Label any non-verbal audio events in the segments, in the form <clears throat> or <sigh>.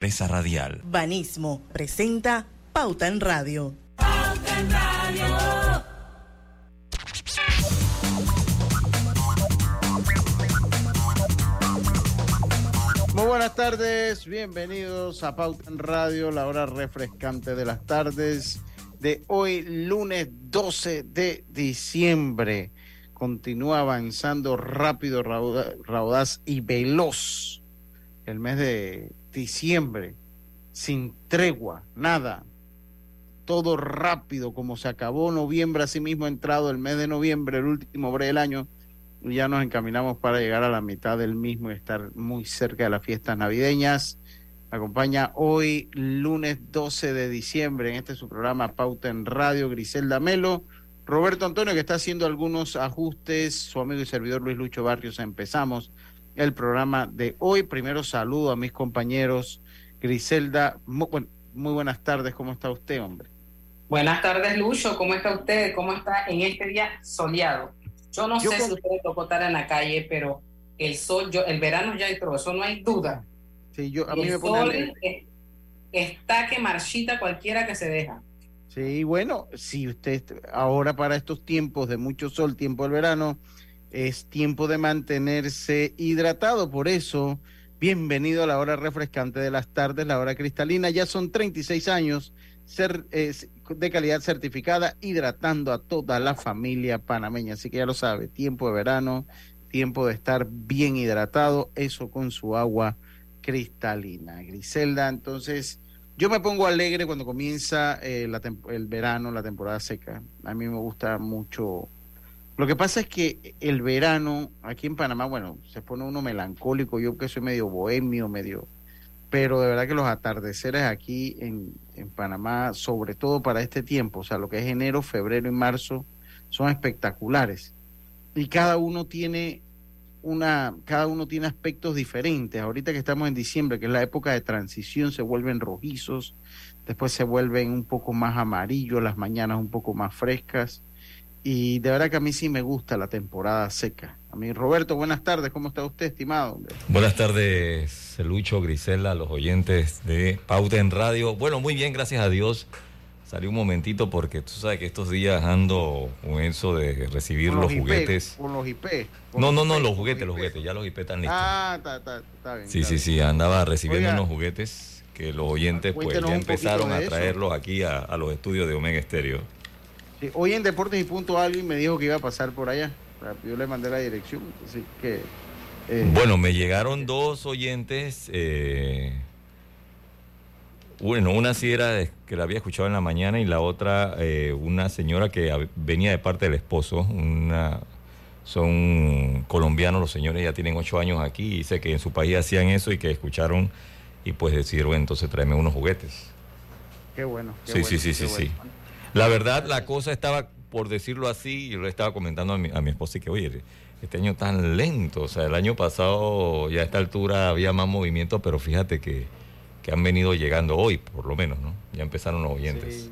Presa Radial. Banismo presenta Pauta en Radio. Pauta en Radio. Muy buenas tardes, bienvenidos a Pauta en Radio, la hora refrescante de las tardes de hoy, lunes 12 de diciembre. Continúa avanzando rápido, raudaz y veloz el mes de diciembre, sin tregua, nada. Todo rápido, como se acabó noviembre, así mismo entrado el mes de noviembre, el último breve del año, ya nos encaminamos para llegar a la mitad del mismo y estar muy cerca de las fiestas navideñas. acompaña hoy, lunes 12 de diciembre, en este su programa Pauta en Radio, Griselda Melo. Roberto Antonio, que está haciendo algunos ajustes, su amigo y servidor Luis Lucho Barrios, empezamos el programa de hoy. Primero saludo a mis compañeros. Griselda, muy, muy buenas tardes, ¿cómo está usted, hombre? Buenas tardes, Lucho, ¿cómo está usted? ¿Cómo está en este día soleado? Yo no sé si usted tocó estar en la calle, pero el sol, yo, el verano ya entró, eso no hay duda. Sí, yo, a mí me pone está que marchita cualquiera que se deja. Sí, bueno, si usted ahora para estos tiempos de mucho sol, tiempo del verano, es tiempo de mantenerse hidratado. Por eso, bienvenido a la hora refrescante de las tardes, la hora cristalina. Ya son 36 años ser, de calidad certificada, hidratando a toda la familia panameña. Así que ya lo sabe, tiempo de verano, tiempo de estar bien hidratado, eso con su agua cristalina. Griselda, entonces, yo me pongo alegre cuando comienza eh, el verano, la temporada seca. A mí me gusta mucho lo que pasa es que el verano aquí en Panamá, bueno, se pone uno melancólico, yo que soy medio bohemio, medio, pero de verdad que los atardeceres aquí en, en Panamá, sobre todo para este tiempo, o sea, lo que es enero, febrero y marzo, son espectaculares. Y cada uno tiene una, cada uno tiene aspectos diferentes. Ahorita que estamos en diciembre, que es la época de transición, se vuelven rojizos, después se vuelven un poco más amarillos, las mañanas un poco más frescas y de verdad que a mí sí me gusta la temporada seca. A mí, Roberto, buenas tardes. ¿Cómo está usted, estimado? Buenas tardes, Lucho, Grisela, los oyentes de Pauta en Radio. Bueno, muy bien, gracias a Dios. Salí un momentito porque tú sabes que estos días ando con eso de recibir los, juguetes. Con los IP. no, no, no, los juguetes, los juguetes. Ya los IP están listos. Ah, está, está, está bien. Sí, sí, sí. Andaba recibiendo unos juguetes que los oyentes pues ya empezaron a traerlos aquí a, a los estudios de Omega Estéreo hoy en Deportes y Punto alguien me dijo que iba a pasar por allá. Yo le mandé la dirección, así que... Eh, bueno, me llegaron dos oyentes. Eh, bueno, una sí era que la había escuchado en la mañana y la otra eh, una señora que venía de parte del esposo. Una, son colombianos los señores, ya tienen ocho años aquí y dice que en su país hacían eso y que escucharon y pues decidieron entonces traerme unos juguetes. Qué bueno. sí, sí, sí, sí, sí. La verdad, la cosa estaba, por decirlo así, yo le estaba comentando a mi, a mi esposa y que, oye, este año tan lento, o sea, el año pasado ya a esta altura había más movimiento, pero fíjate que, que han venido llegando hoy, por lo menos, ¿no? Ya empezaron los oyentes.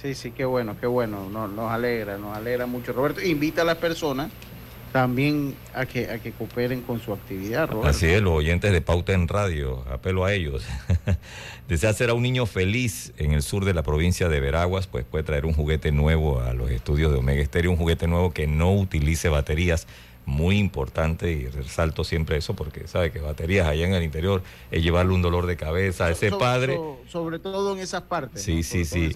Sí, sí, qué bueno, qué bueno, nos, nos alegra, nos alegra mucho. Roberto, invita a las personas también a que, a que cooperen con su actividad. Roberto. Así es, los oyentes de Pauta en Radio, apelo a ellos. <laughs> Desea hacer a un niño feliz en el sur de la provincia de Veraguas, pues puede traer un juguete nuevo a los estudios de Omega Estéreo, un juguete nuevo que no utilice baterías muy importante y resalto siempre eso porque sabe que baterías allá en el interior es llevarle un dolor de cabeza a ese padre. sobre todo en esas partes. Sí, sí, sí.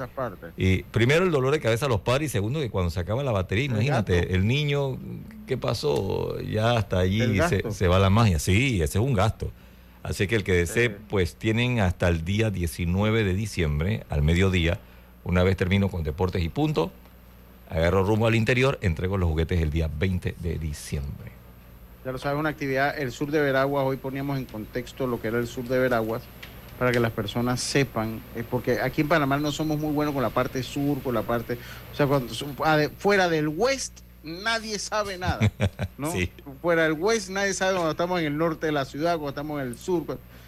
Y primero el dolor de cabeza a los padres y segundo que cuando se acaba la batería, imagínate, el niño, ¿qué pasó? Ya hasta allí se, se, va la magia. Sí, ese es un gasto. Así que el que desee, pues tienen hasta el día 19 de diciembre, al mediodía, una vez termino con deportes y punto Agarro rumbo al interior, entrego los juguetes el día 20 de diciembre. Ya lo sabes, una actividad, el sur de Veraguas, hoy poníamos en contexto lo que era el sur de Veraguas, para que las personas sepan, eh, porque aquí en Panamá no somos muy buenos con la parte sur, con la parte, o sea, cuando, fuera del west nadie sabe nada, <laughs> ¿no? Fuera del west nadie sabe cuando estamos en el norte de la ciudad, cuando estamos en el sur.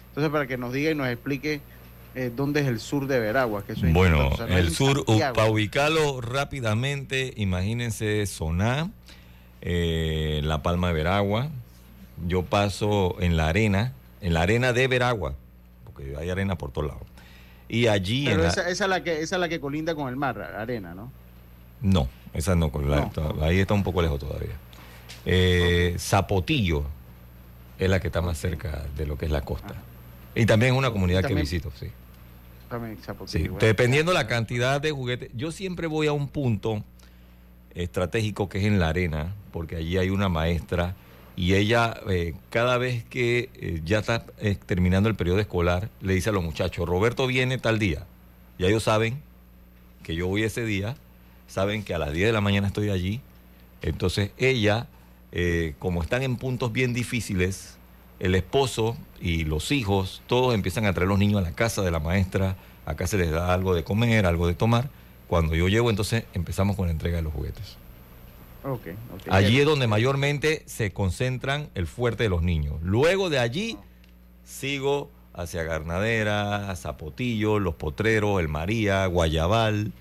Entonces, para que nos diga y nos explique eh, dónde es el sur de Veragua. Que eso bueno, el sur, para ubicarlo rápidamente, imagínense Soná, eh, La Palma de Veragua. Yo paso en la arena, en la arena de Veragua, porque hay arena por todos lados. Y allí... Pero esa, es la que, esa es la que colinda con el mar, arena, ¿no? No, esa no, ahí está un poco lejos todavía. Eh, Zapotillo es la que está más cerca de lo que es la costa. Ah. Y también es una comunidad que visito, sí. También Zapotillo. Sí, dependiendo la cantidad de juguetes. Yo siempre voy a un punto estratégico que es en la arena, porque allí hay una maestra y ella eh, cada vez que eh, ya está eh, terminando el periodo escolar, le dice a los muchachos, Roberto viene tal día. Ya ellos saben que yo voy ese día, saben que a las 10 de la mañana estoy allí. Entonces ella, como están en puntos bien difíciles, el esposo y los hijos, todos empiezan a traer los niños a la casa de la maestra, acá se les da algo de comer, algo de tomar. Cuando yo llego, entonces empezamos con la entrega de los juguetes. Allí es donde mayormente se concentran el fuerte de los niños. Luego de allí sigo hacia Garnadera, Zapotillo, Los Potreros, El María, Guayabal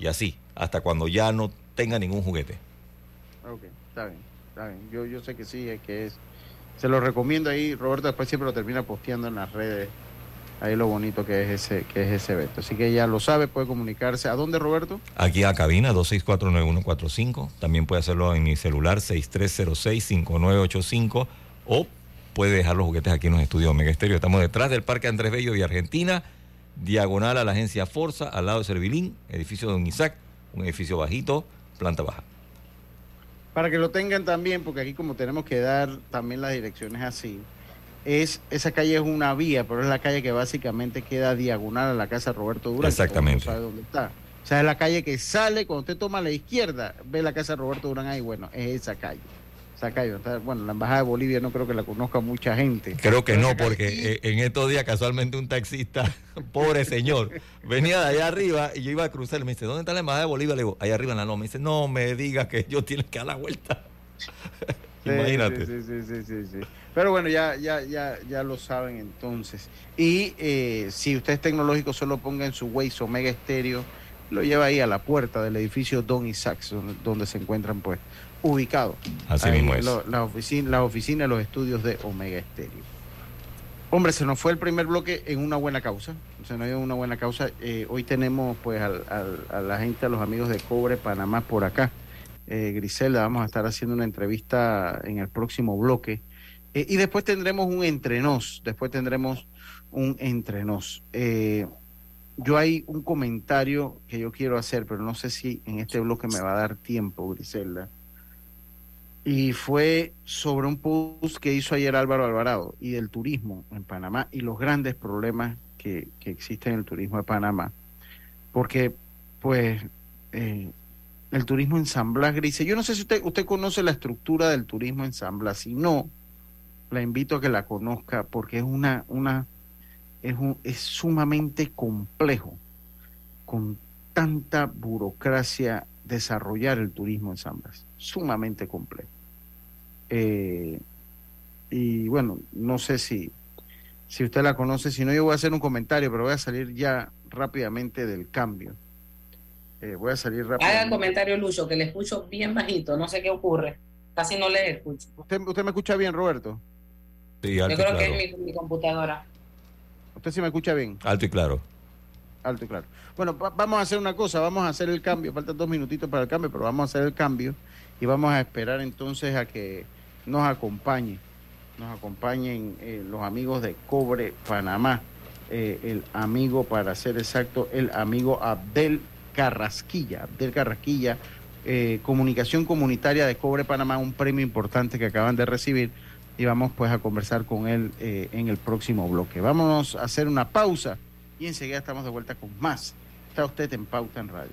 y así, hasta cuando ya no tenga ningún juguete. Ok, está bien, está bien. Yo, yo sé que sí, es que es. Se lo recomiendo ahí, Roberto después siempre lo termina posteando en las redes ahí lo bonito que es ese que es ese evento. Así que ya lo sabe, puede comunicarse. ¿A dónde, Roberto? Aquí a cabina 2649145. También puede hacerlo en mi celular 6306-5985 o puede dejar los juguetes aquí en los estudios Omega Estéreo. Estamos detrás del Parque Andrés Bello y Argentina, diagonal a la agencia Forza, al lado de Servilín, edificio de Don Isaac, un edificio bajito, planta baja. Para que lo tengan también, porque aquí como tenemos que dar también las direcciones así, es esa calle es una vía, pero es la calle que básicamente queda diagonal a la casa Roberto Durán. Exactamente. No sabe dónde está. O sea, es la calle que sale, cuando usted toma a la izquierda, ve la casa Roberto Durán ahí, bueno, es esa calle. Bueno, la Embajada de Bolivia no creo que la conozca mucha gente. Creo que no, porque eh, en estos días casualmente un taxista, <laughs> pobre señor, venía de allá arriba y yo iba a cruzar y me dice, ¿dónde está la Embajada de Bolivia? Le digo, allá arriba en la loma. Me dice, no me digas que yo tiene que dar la vuelta. <laughs> Imagínate. Sí, sí, sí, sí, sí, Pero bueno, ya, ya, ya, ya lo saben entonces. Y eh, si usted es tecnológico, solo ponga en su Waze Omega Estéreo, lo lleva ahí a la puerta del edificio Don Isaacs, donde, se encuentran pues ubicados. Así mismo es. la oficina, la oficina los estudios de Omega Estéreo. Hombre, se nos fue el primer bloque en una buena causa. Se nos dio una buena causa. Eh, hoy tenemos pues a la gente, a los amigos de Cobre Panamá por acá eh, Griselda, vamos a estar haciendo una entrevista en el próximo bloque. Eh, y después tendremos un entrenos, después tendremos un entrenos. Yo hay un comentario que yo quiero hacer, pero no sé si en este bloque me va a dar tiempo, Griselda. Y fue sobre un post que hizo ayer Álvaro Alvarado y del turismo en Panamá y los grandes problemas que, existen en el turismo de Panamá. Porque, pues, eh, el turismo en San Blas Grise. Yo no sé si usted, usted conoce la estructura del turismo en San Blas. Si no, la invito a que la conozca porque es una, una, es, un, es sumamente complejo, con tanta burocracia desarrollar el turismo en San Blas. Sumamente complejo. Eh, y bueno, no sé si, si usted la conoce, si no yo voy a hacer un comentario, pero voy a salir ya rápidamente del cambio. Eh, voy a salir rápido. Haga el comentario, Lucho, que le escucho bien bajito, no sé qué ocurre. Casi no le escucho. ¿Usted, usted me escucha bien, Roberto? Sí, Yo creo que es mi, computadora. ¿Usted sí me escucha bien? Alto y claro. Alto y claro. Bueno, vamos a hacer una cosa, vamos a hacer el cambio. Faltan dos minutitos para el cambio, pero vamos a hacer el cambio y vamos a esperar entonces a que nos acompañe, nos acompañen eh, los amigos de Cobre Panamá. Eh, el amigo, para ser exacto, el amigo Abdel Carrasquilla, del Carrasquilla, eh, Comunicación Comunitaria de Cobre Panamá, un premio importante que acaban de recibir y vamos pues a conversar con él en el próximo bloque. Vámonos a hacer una pausa y enseguida estamos de vuelta con más. Está usted en Pauta en Radio.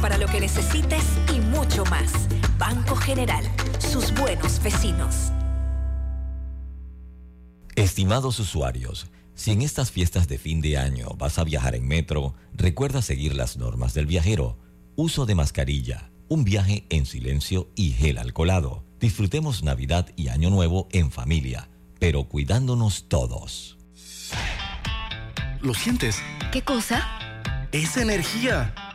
para lo que necesites y mucho más. Banco General, sus buenos vecinos. Estimados usuarios, si en estas fiestas de fin de año vas a viajar en metro, recuerda seguir las normas del viajero. Uso de mascarilla, un viaje en silencio y gel alcoholado. Disfrutemos Navidad y Año Nuevo en familia, pero cuidándonos todos. ¿Lo sientes? ¿Qué cosa? Es energía.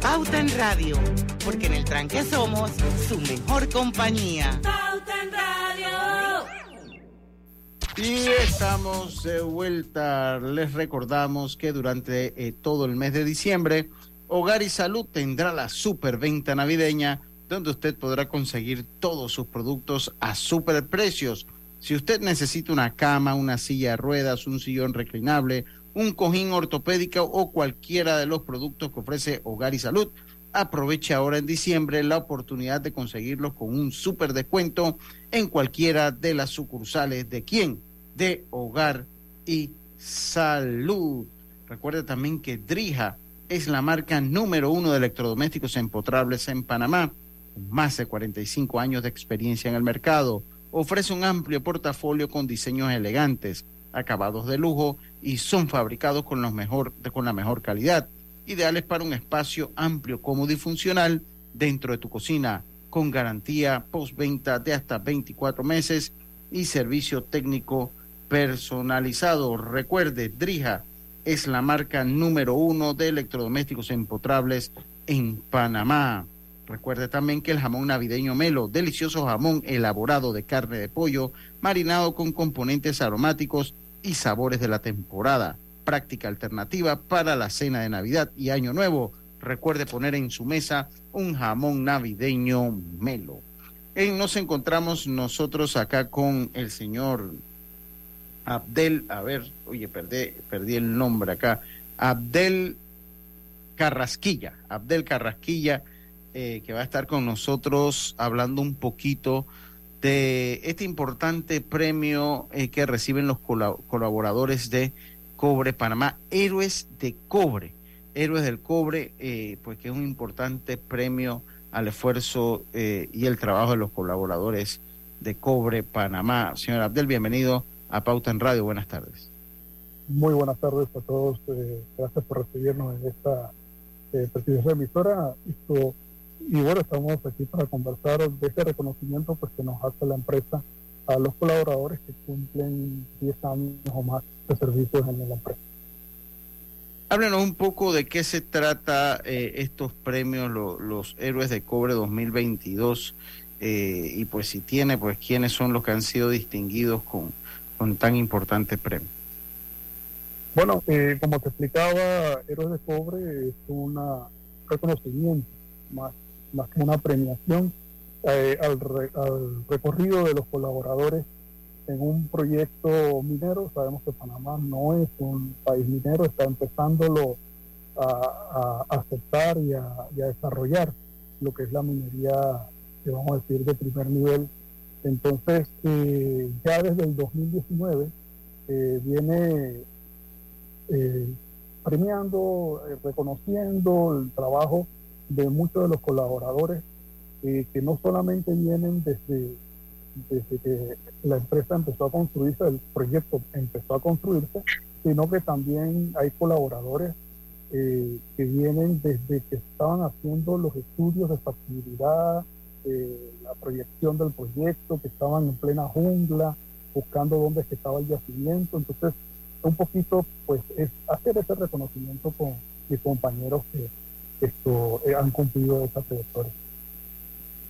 Pauta en Radio, porque en el tranque somos su mejor compañía. Pauta en Radio. Y estamos de vuelta. Les recordamos que durante eh, todo el mes de diciembre, Hogar y Salud tendrá la superventa navideña, donde usted podrá conseguir todos sus productos a super precios. Si usted necesita una cama, una silla de ruedas, un sillón reclinable, un cojín ortopédico o cualquiera de los productos que ofrece Hogar y Salud, aproveche ahora en diciembre la oportunidad de conseguirlos con un super descuento en cualquiera de las sucursales de quién, de Hogar y Salud. Recuerde también que Drija es la marca número uno de electrodomésticos empotrables en Panamá, con más de 45 años de experiencia en el mercado. Ofrece un amplio portafolio con diseños elegantes, acabados de lujo y son fabricados con, la mejor calidad, ideales para un espacio amplio, cómodo y funcional dentro de tu cocina, con garantía postventa de hasta 24 meses y servicio técnico personalizado. Recuerde, Drija es la marca número uno de electrodomésticos empotrables en Panamá. Recuerde también que el jamón navideño Melo, delicioso jamón elaborado de carne de pollo, marinado con componentes aromáticos y sabores de la temporada. práctica alternativa para la cena de Navidad y Año Nuevo. Recuerde poner en su mesa un jamón navideño melo. nos encontramos nosotros acá con el señor Abdel, a ver, oye, perdí, perdí el nombre acá, Abdel Carrasquilla, Abdel Carrasquilla, eh, que va a estar con nosotros hablando un poquito de este importante premio eh, que reciben los colaboradores de Cobre Panamá, Héroes de Cobre, Héroes del Cobre, eh, pues que es un importante premio al esfuerzo y el trabajo de los colaboradores de Cobre Panamá. Señor Abdel, bienvenido a Pauta en Radio. Buenas tardes. Muy buenas tardes a todos. gracias por recibirnos en esta eh, emisora. Esto, y bueno, estamos aquí para conversar de este reconocimiento pues, que nos hace la empresa a los colaboradores que cumplen 10 años o más de servicios en la empresa. Háblenos un poco de qué se trata eh, estos premios, los Héroes de Cobre 2022, eh, y pues si tiene, pues quiénes son los que han sido distinguidos con, con tan importante premio. Bueno, eh, como te explicaba, Héroes de Cobre es un reconocimiento, más, más que una premiación eh, al, recorrido de los colaboradores en un proyecto minero. Sabemos que Panamá no es un país minero, está empezándolo a, aceptar y a, desarrollar lo que es la minería, que vamos a decir, de primer nivel. Entonces, eh, ya desde el 2019 viene eh, premiando, eh, reconociendo el trabajo de muchos de los colaboradores eh, que no solamente vienen desde, desde que la empresa empezó a construirse, el proyecto empezó a construirse, sino que también hay colaboradores que vienen desde que estaban haciendo los estudios de factibilidad, la proyección del proyecto, que estaban en plena jungla, buscando dónde estaba el yacimiento. Entonces, un poquito pues es hacer ese reconocimiento con mis compañeros que esto eh, han cumplido esa trayectoria.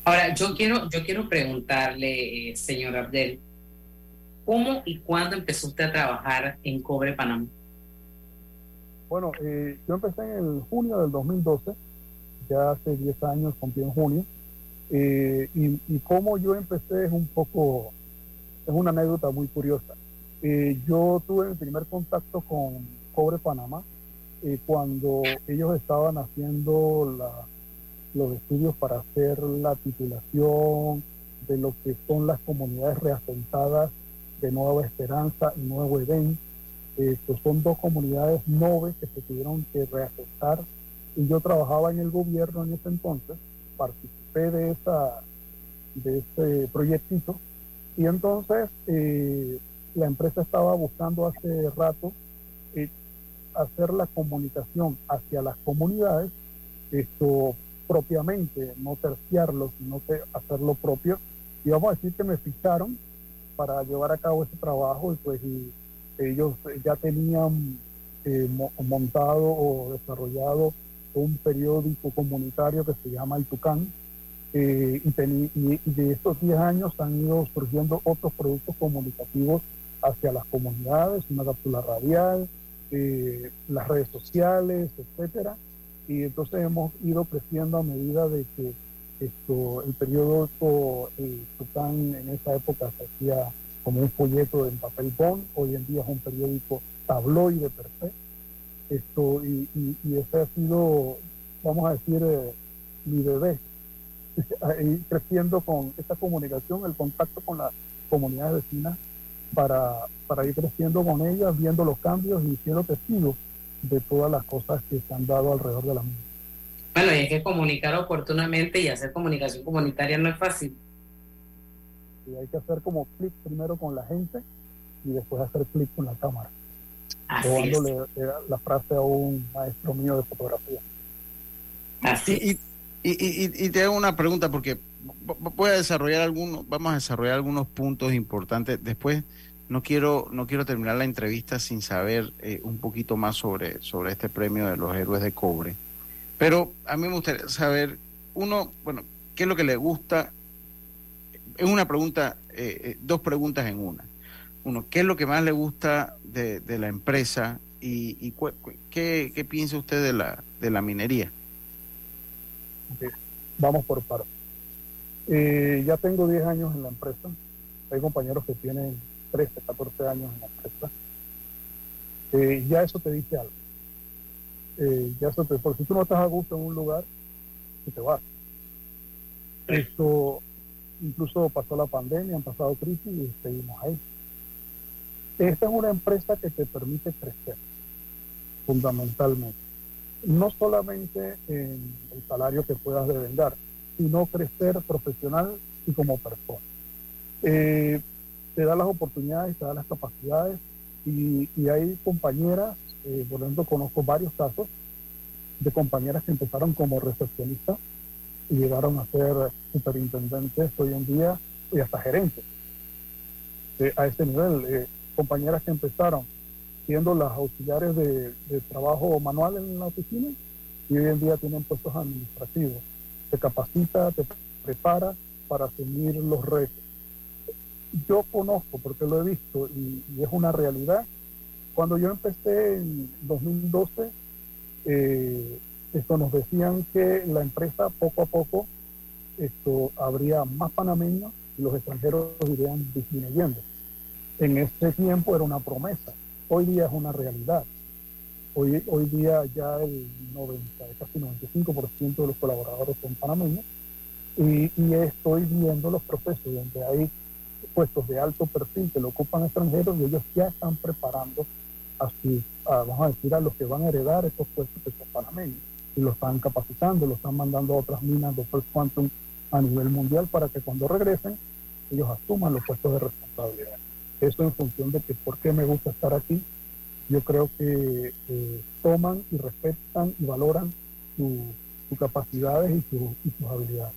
Ahora, yo quiero, yo quiero preguntarle, eh, señor Abdel, ¿cómo y cuándo empezó usted a trabajar en Cobre Panamá? Bueno, eh, yo empecé en el junio del 2012, ya hace 10 años, cumplí en junio, y, y cómo yo empecé es un poco, es una anécdota muy curiosa. Eh, yo tuve mi primer contacto con Cobre Panamá eh, cuando ellos estaban haciendo los estudios para hacer la titulación de lo que son las comunidades reasentadas de Nueva Esperanza y Nuevo Edén. Eh, son dos comunidades noves que se tuvieron que reasentar y yo trabajaba en el gobierno en ese entonces, participé de, esa, de ese proyectito y entonces eh, la empresa estaba buscando hace rato hacer la comunicación hacia las comunidades, esto propiamente, no terciarlo, sino hacerlo propio. Y vamos a decir que me ficharon para llevar a cabo ese trabajo y pues ellos ya tenían eh, montado o desarrollado un periódico comunitario que se llama El Tucán. Eh, y, y, de estos 10 años han ido surgiendo otros productos comunicativos hacia las comunidades, una cápsula radial, eh, las redes sociales, etcétera. Y entonces hemos ido creciendo a medida de que esto, el periódico eh, en esa época se hacía como un folleto en papel bond, hoy en día es un periódico tabloide per se. Esto, y, y, ese ha sido, vamos a decir, eh, mi bebé, <laughs> creciendo con esta comunicación, el contacto con las comunidades vecinas para, para ir creciendo con ellas, viendo los cambios y siendo testigos de todas las cosas que se han dado alrededor de la misma. Bueno, y hay que comunicar oportunamente y hacer comunicación comunitaria no es fácil. Y hay que hacer como clic primero con la gente y después hacer clic con la cámara. dándole la frase a un maestro mío de fotografía. Así. Y, y, y, y, te hago una pregunta porque voy a desarrollar algunos, vamos a desarrollar algunos puntos importantes. Después no quiero, no quiero terminar la entrevista sin saber eh, un poquito más sobre, sobre este premio de los héroes de cobre. Pero a mí me gustaría saber, uno, bueno, ¿qué es lo que le gusta? Es una pregunta, eh, eh, dos preguntas en una. Uno, ¿qué es lo que más le gusta de, de la empresa y, ¿qué, ¿qué, piensa usted de la, de la minería? Vamos por partes. Eh, ya tengo 10 años en la empresa. Hay compañeros que tienen 13, 14 años en la empresa. Eh, ya eso te dice algo. Eh, ya eso te, porque si tú no estás a gusto en un lugar, tú te vas. Eso, incluso pasó la pandemia, han pasado crisis y seguimos ahí. Esta es una empresa que te permite crecer, fundamentalmente. No solamente en el salario que puedas devendar, sino crecer profesional y como persona. Eh, te da las oportunidades, te da las capacidades y, hay compañeras, eh, por ejemplo, conozco varios casos de compañeras que empezaron como recepcionistas y llegaron a ser superintendentes hoy en día y hasta gerentes. Eh, a ese nivel, eh, compañeras que empezaron siendo las auxiliares de, trabajo manual en la oficina y hoy en día tienen puestos administrativos. Te capacita, te prepara para asumir los retos. Yo conozco, porque lo he visto y, es una realidad, cuando yo empecé en 2012, eh, esto nos decían que la empresa poco a poco esto habría más panameños y los extranjeros irían disminuyendo. En ese tiempo era una promesa, hoy día es una realidad. Hoy, hoy día ya el 90, casi 95% de los colaboradores son panameños y, estoy viendo los procesos donde hay puestos de alto perfil que lo ocupan extranjeros y ellos ya están preparando a vamos a decir, a los que van a heredar estos puestos que son panameños y lo están capacitando, lo están mandando a otras minas de First Quantum a nivel mundial para que cuando regresen ellos asuman los puestos de responsabilidad. Eso en función de que por qué me gusta estar aquí, yo creo que eh, toman y respetan y valoran sus capacidades y, sus habilidades.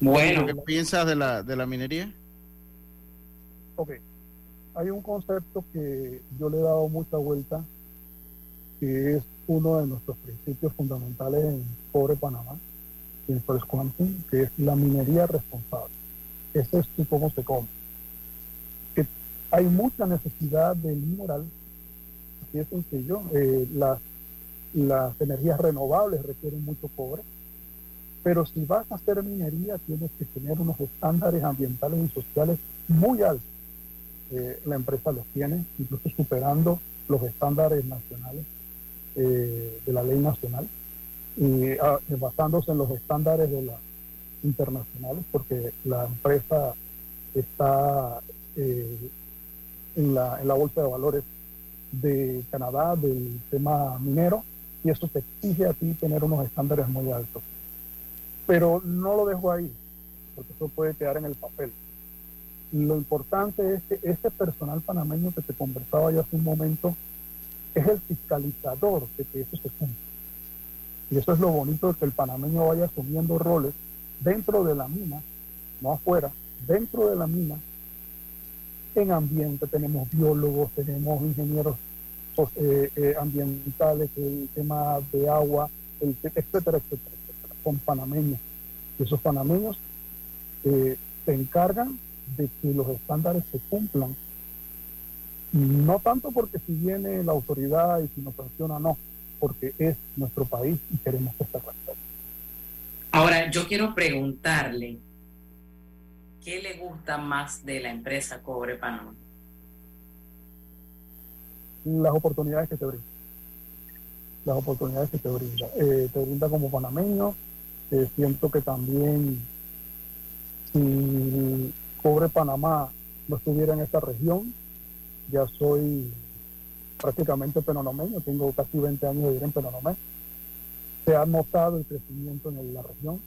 Bueno, ¿qué piensas de la, de la minería? Ok, hay un concepto que yo le he dado mucha vuelta, que es uno de nuestros principios fundamentales en Pobre Panamá, en First Quantum, que es la minería responsable. Ese es cómo se come. Hay mucha necesidad de mineral, así es sencillo. Eh, las, las energías renovables requieren mucho cobre, pero si vas a hacer minería tienes que tener unos estándares ambientales y sociales muy altos eh, la empresa los tiene, incluso superando los estándares nacionales eh, de la ley nacional y ah, basándose en los estándares de las internacionales, porque la empresa está en, la, en la bolsa de valores de Canadá del tema minero y eso te exige a ti tener unos estándares muy altos. Pero no lo dejo ahí, porque eso puede quedar en el papel lo importante es que ese personal panameño que te conversaba yo hace un momento es el fiscalizador de que eso se cumpla. Y eso es lo bonito de que el panameño vaya asumiendo roles dentro de la mina, no afuera, dentro de la mina, en ambiente tenemos biólogos, tenemos ingenieros eh, eh, ambientales, el tema de agua, etcétera, etcétera, etcétera, con panameños. Esos panameños eh, se encargan de que los estándares se cumplan. No tanto porque si viene la autoridad y si nos funciona, no, porque es nuestro país y queremos que se respete. Ahora, yo quiero preguntarle, ¿qué le gusta más de la empresa Cobre Panamá? Las oportunidades que te brinda. Las oportunidades que te brinda. Eh, te brinda como panameño. Eh, siento que también si Cobre Panamá no estuviera en esta región, ya soy prácticamente penonomeño, tengo casi 20 años de vivir en Penonomé. Se ha notado el crecimiento en la región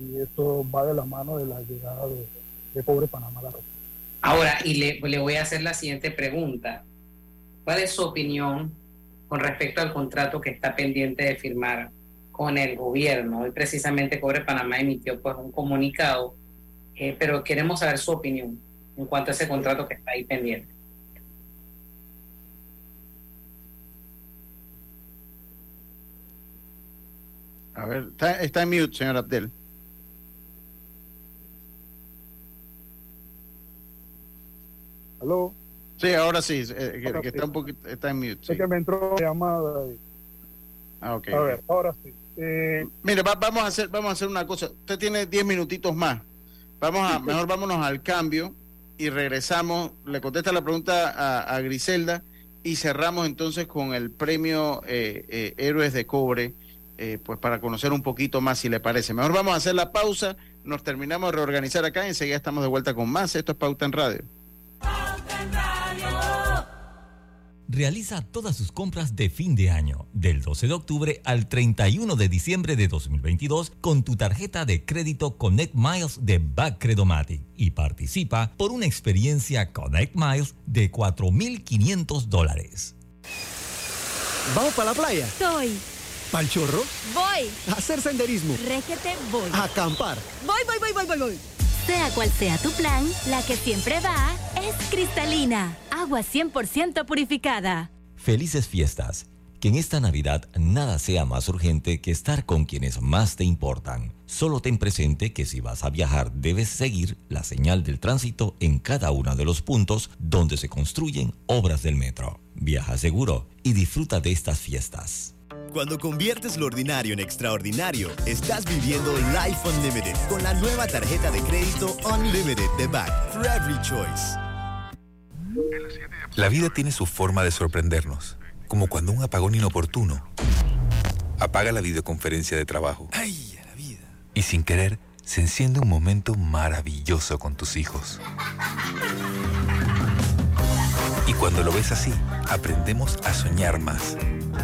y eso va de la mano de la llegada de, Cobre Panamá a la región. Ahora, y le, le voy a hacer la siguiente pregunta. ¿Cuál es su opinión con respecto al contrato que está pendiente de firmar con el gobierno? Hoy precisamente Cobre Panamá emitió pues, un comunicado eh, pero queremos saber su opinión en cuanto a ese contrato que está ahí pendiente. A ver, está, está en mute, señor Abdel. ¿Aló? Sí, ahora sí, eh, que, está un poquito, está en mute. Sí. Es que me entró llamada. Y... Ah, ok. A ver, ahora sí. Eh... Mire, vamos a hacer, vamos a hacer una cosa. Usted tiene 10 minutitos más. Vamos a, mejor vámonos al cambio y regresamos. Le contesta la pregunta a, Griselda y cerramos entonces con el premio eh, eh, Héroes de Cobre, eh, pues para conocer un poquito más si le parece. Mejor vamos a hacer la pausa, nos terminamos de reorganizar acá y enseguida estamos de vuelta con más. Esto es Pauta en Radio. Realiza todas sus compras de fin de año, del 12 de octubre al 31 de diciembre de 2022, con tu tarjeta de crédito Connect Miles de Backcredomatic y participa por una experiencia Connect Miles de 4.500 dólares. ¿Vamos para la playa? Soy. ¿Pal chorro? Voy. A hacer senderismo. Régete, voy. A acampar. Voy, voy, voy, voy, voy, voy. Sea cual sea tu plan, la que siempre va es cristalina, agua 100% purificada. Felices fiestas. Que en esta Navidad nada sea más urgente que estar con quienes más te importan. Solo ten presente que si vas a viajar debes seguir la señal del tránsito en cada uno de los puntos donde se construyen obras del metro. Viaja seguro y disfruta de estas fiestas. Cuando conviertes lo ordinario en extraordinario, estás viviendo Life Unlimited con la nueva tarjeta de crédito Unlimited de Back for Every Choice. La vida tiene su forma de sorprendernos, como cuando un apagón inoportuno apaga la videoconferencia de trabajo. ¡Ay, la vida! Y sin querer, se enciende un momento maravilloso con tus hijos. Y cuando lo ves así, aprendemos a soñar más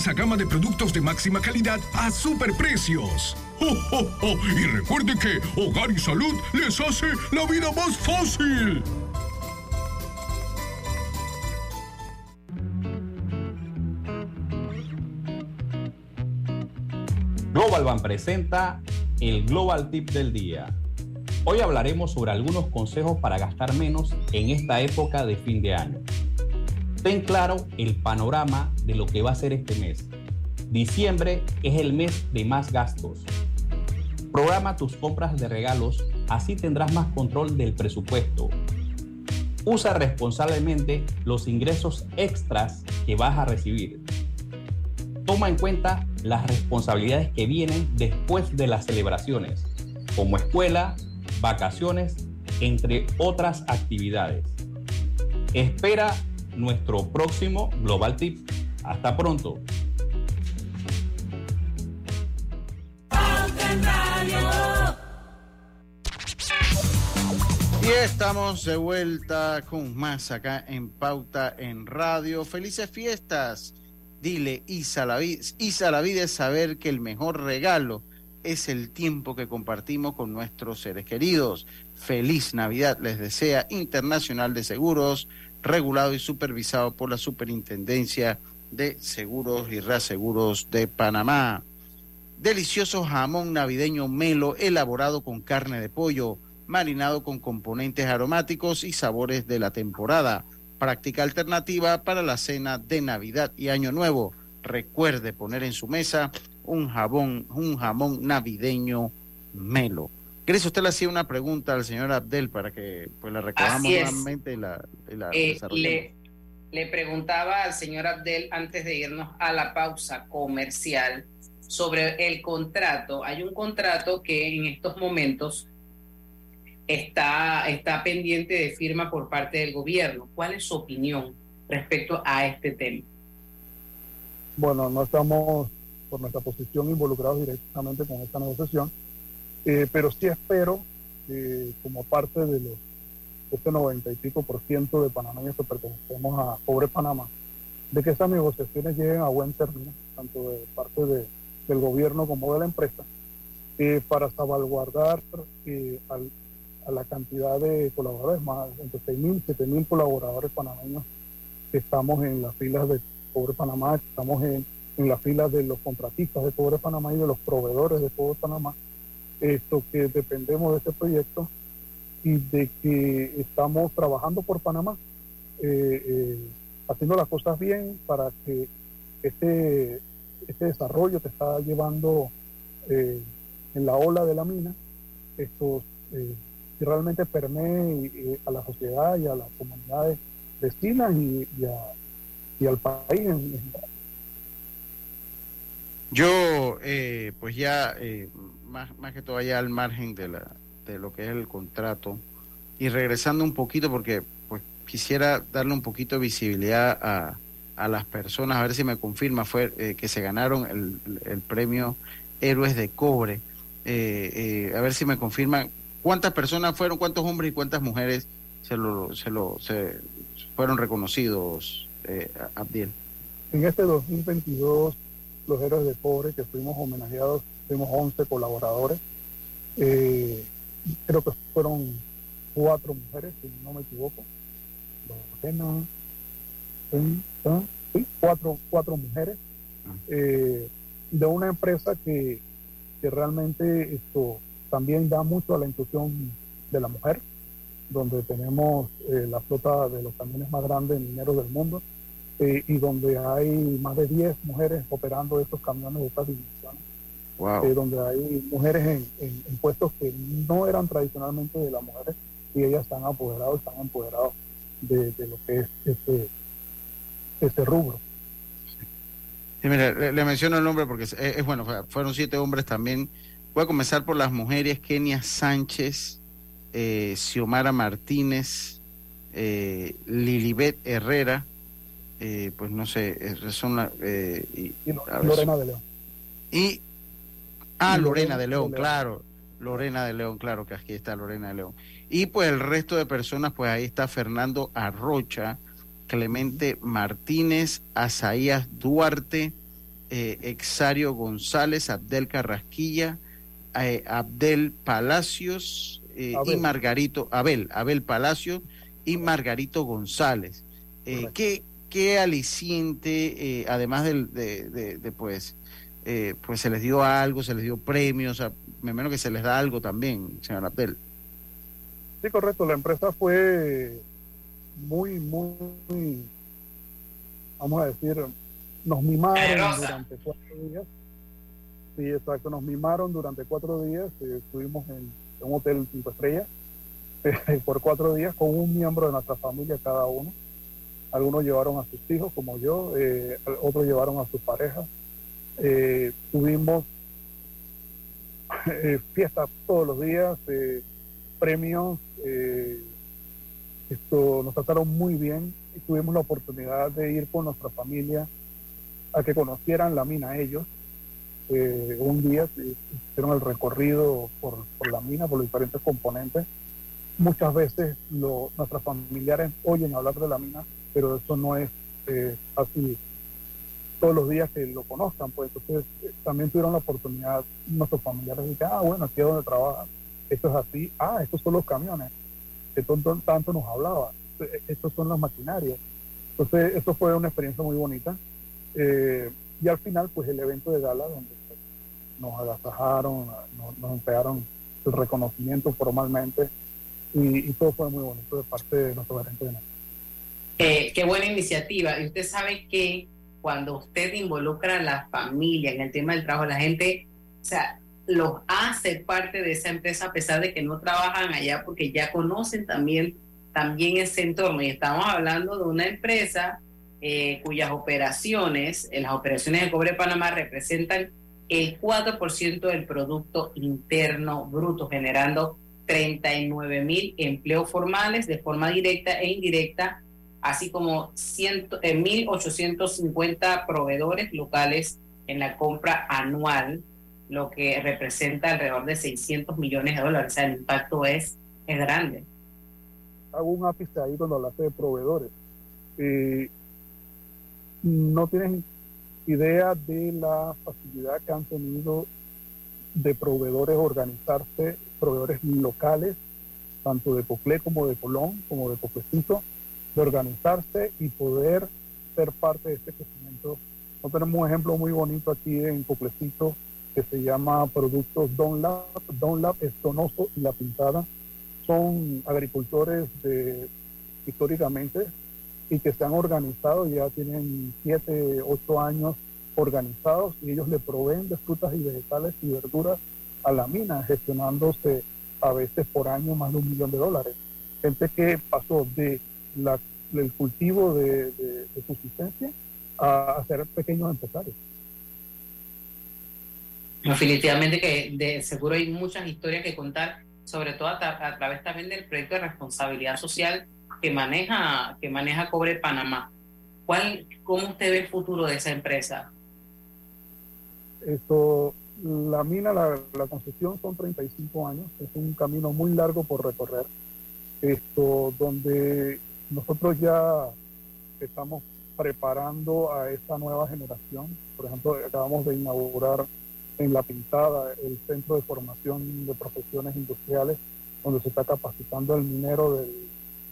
extensa gama de productos de máxima calidad a superprecios. ¡Oh, Y recuerde que Hogar y Salud les hace la vida más fácil. Global Bank presenta el Global Tip del día. Hoy hablaremos sobre algunos consejos para gastar menos en esta época de fin de año. Ten claro el panorama de lo que va a ser este mes. Diciembre es el mes de más gastos. Programa tus compras de regalos, así tendrás más control del presupuesto. Usa responsablemente los ingresos extras que vas a recibir. Toma en cuenta las responsabilidades que vienen después de las celebraciones, como escuela, vacaciones, entre otras actividades. Espera nuestro próximo Global Tip. Hasta pronto. Y estamos de vuelta con más acá en Pauta en Radio. Felices fiestas. Dile, Isa la, vida, es saber que el mejor regalo es el tiempo que compartimos con nuestros seres queridos. Feliz Navidad les desea Internacional de Seguros regulado y supervisado por la Superintendencia de Seguros y Reaseguros de Panamá. Delicioso jamón navideño melo elaborado con carne de pollo, marinado con componentes aromáticos y sabores de la temporada. Práctica alternativa para la cena de Navidad y Año Nuevo. Recuerde poner en su mesa un jabón, un jamón navideño melo. Gracias, usted le hacía una pregunta al señor Abdel para que pues la recogamos nuevamente y la, eh, le, le preguntaba al señor Abdel antes de irnos a la pausa comercial sobre el contrato. Hay un contrato que en estos momentos está, está pendiente de firma por parte del gobierno. ¿Cuál es su opinión respecto a este tema? Bueno, no estamos por nuestra posición involucrados directamente con esta negociación eh, pero sí espero, como parte de los este 90 y pico por ciento de panameños que pertenecemos a Pobre Panamá, de que esas negociaciones lleguen a buen término, tanto de parte de, del gobierno como de la empresa, eh, para salvaguardar eh, a la cantidad de colaboradores, más entre 6.000 y 7.000 colaboradores panameños que estamos en las filas de Pobre Panamá, que estamos en, en las filas de los contratistas de Pobre Panamá y de los proveedores de Pobre Panamá, esto que dependemos de este proyecto y de que estamos trabajando por Panamá, eh, eh, haciendo las cosas bien para que este, este desarrollo que está llevando eh, en la ola de la mina, esto realmente permee a la sociedad y a las comunidades vecinas y, y, al país en, Yo, pues ya, más, más que todo allá al margen de la, de lo que es el contrato. Y regresando un poquito, porque pues quisiera darle un poquito de visibilidad a, a las personas, a ver si me confirma, fue eh, que se ganaron el, premio Héroes de Cobre. Eh, eh, a ver si me confirman cuántas personas fueron, cuántos hombres y cuántas mujeres se lo, se lo se fueron reconocidos, Abdiel. En este 2022, los Héroes de Cobre que fuimos homenajeados, fuimos 11 colaboradores. Eh, creo que fueron cuatro mujeres, si no me equivoco. cuatro, cuatro mujeres eh, de una empresa que, que realmente esto también da mucho a la inclusión de la mujer, donde tenemos eh, la flota de los camiones más grandes mineros del mundo eh, y donde hay más de 10 mujeres operando estos camiones de estas dimensiones. Eh, donde hay mujeres en, puestos que no eran tradicionalmente de las mujeres y ellas están apoderadas, están empoderadas de, lo que es este, este rubro. le, menciono el nombre porque es, bueno, fueron siete hombres también. Voy a comenzar por las mujeres, Kenia Sánchez, eh, Xiomara Martínez, eh, Lilibet Herrera, eh, pues no sé, son la, y, Lorena de León. Y Ah, Lorena, de León, claro. Lorena de León, claro que aquí está Lorena de León. Y pues el resto de personas, pues ahí está Fernando Arrocha, Clemente Martínez, Asaías Duarte, eh, Exario González, Abdel Carrasquilla, eh, Abdel Palacios eh, y Margarito, Abel, Abel Palacios y Margarito González. ¿qué, ¿Qué aliciente, además del, de, de, pues, eh, pues se les dio algo, se les dio premios, me menos que se les da algo también, señor Abdel. Sí, correcto, la empresa fue muy, muy, vamos a decir, nos mimaron durante cuatro días. Sí, exacto, nos mimaron durante cuatro días, eh, estuvimos en, un hotel cinco estrellas eh, <laughs> por cuatro días con un miembro de nuestra familia cada uno. Algunos llevaron a sus hijos, como yo, otros llevaron a sus parejas, eh, tuvimos eh, fiestas todos los días, eh, premios, esto nos trataron muy bien y tuvimos la oportunidad de ir con nuestra familia a que conocieran la mina ellos. un día hicieron el recorrido por, la mina, por los diferentes componentes. Muchas veces nuestros familiares oyen hablar de la mina, pero eso no es así todos los días que lo conozcan, pues entonces eh, también tuvieron la oportunidad nuestros familiares de decir, ah, bueno, aquí es donde trabajan, esto es así, ah, estos son los camiones, que tanto, tanto nos hablaba, eh, estos son las maquinarias. Entonces, eso fue una experiencia muy bonita. Eh, y al final, pues el evento de gala, donde pues, nos agasajaron, nos, nos entregaron el reconocimiento formalmente, y, todo fue muy bonito de parte de nuestro gerente de eh, qué buena iniciativa. Y usted sabe que cuando usted involucra a la familia en el tema del trabajo, la gente, o sea, los hace parte de esa empresa a pesar de que no trabajan allá porque ya conocen también, también ese entorno. Y estamos hablando de una empresa eh, cuyas operaciones, eh, las operaciones de Cobre Panamá representan el 4% del Producto Interno Bruto, generando 39 mil empleos formales de forma directa e indirecta así como 1.850 eh, proveedores locales en la compra anual, lo que representa alrededor de 600 millones de dólares. El impacto es, es grande. hago un ápice ahí cuando hablaste de proveedores. Eh, no tienen idea de la facilidad que han tenido de proveedores organizarse, proveedores locales, tanto de Poclé como de Colón, como de Poclecito, de organizarse y poder ser parte de este crecimiento. Nosotros tenemos un ejemplo muy bonito aquí en Poclecito que se llama Productos Donlab. Donlab es Donoso y La Pintada. Son agricultores de, históricamente y que se han organizado, ya tienen 7, 8 años organizados y ellos le proveen de frutas y vegetales y verduras a la mina, gestionándose a veces por año más de un millón de dólares. Gente que pasó de la, del cultivo de, subsistencia a, ser pequeños empresarios. Definitivamente que de seguro hay muchas historias que contar, sobre todo a, a, través también del proyecto de responsabilidad social que maneja, que maneja Cobre Panamá. ¿Cuál, ¿Cómo usted ve el futuro de esa empresa? Esto, la mina, la, la, concesión son 35 años, es un camino muy largo por recorrer, esto donde nosotros ya estamos preparando a esta nueva generación. Por ejemplo, acabamos de inaugurar en La Pintada el Centro de Formación de Profesiones Industriales, donde se está capacitando el minero de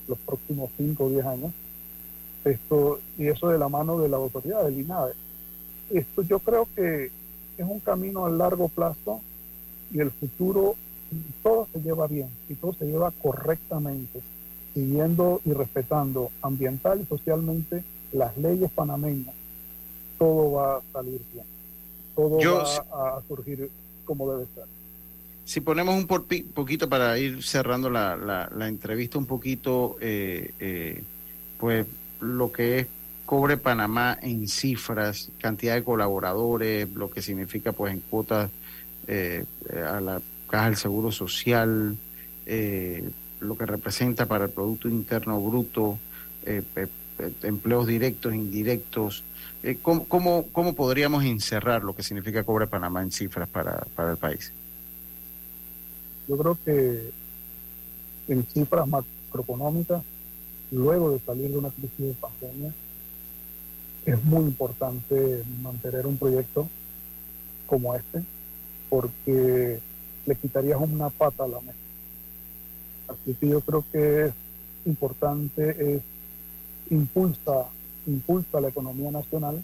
los próximos 5 o 10 años. Esto, y eso de la mano de la autoridad, del INADE. Esto yo creo que es un camino a largo plazo y el futuro todo se lleva bien y todo se lleva correctamente, siguiendo y respetando ambiental y socialmente las leyes panameñas, todo va a salir bien, todo va a, surgir como debe ser. Si ponemos un poquito para ir cerrando la, entrevista, un poquito, eh, eh, pues lo que es Cobre Panamá en cifras, cantidad de colaboradores, lo que significa pues en cuotas eh, a la Caja del Seguro Social, eh, lo que representa para el Producto Interno Bruto, eh, empleos directos, indirectos. ¿cómo, cómo, podríamos encerrar lo que significa Cobre Panamá en cifras para, para el país? Yo creo que en cifras macroeconómicas, luego de salir de una crisis de pandemia, es muy importante mantener un proyecto como este porque le quitarías una pata a la mesa. Así que yo creo que es importante, es impulsa, impulsa la economía nacional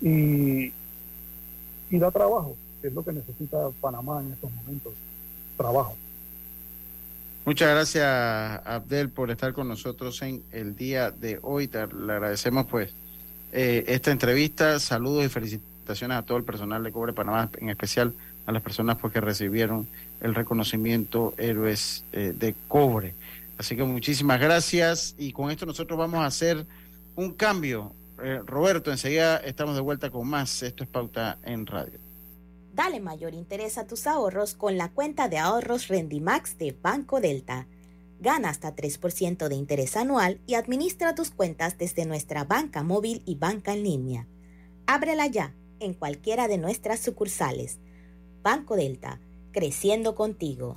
y, y da trabajo, que es lo que necesita Panamá en estos momentos, trabajo. Muchas gracias, Abdel, por estar con nosotros en el día de hoy. le agradecemos pues eh, esta entrevista. Saludos y felicitaciones a todo el personal de Cobre Panamá, en especial a las personas pues, que recibieron el reconocimiento Héroes eh, de Cobre. Así que muchísimas gracias y con esto nosotros vamos a hacer un cambio. Eh, Roberto, enseguida estamos de vuelta con más. Esto es Pauta en Radio. Dale mayor interés a tus ahorros con la cuenta de ahorros Rendimax de Banco Delta. Gana hasta 3% de interés anual y administra tus cuentas desde nuestra banca móvil y banca en línea. Ábrela ya en cualquiera de nuestras sucursales. Banco Delta, creciendo contigo.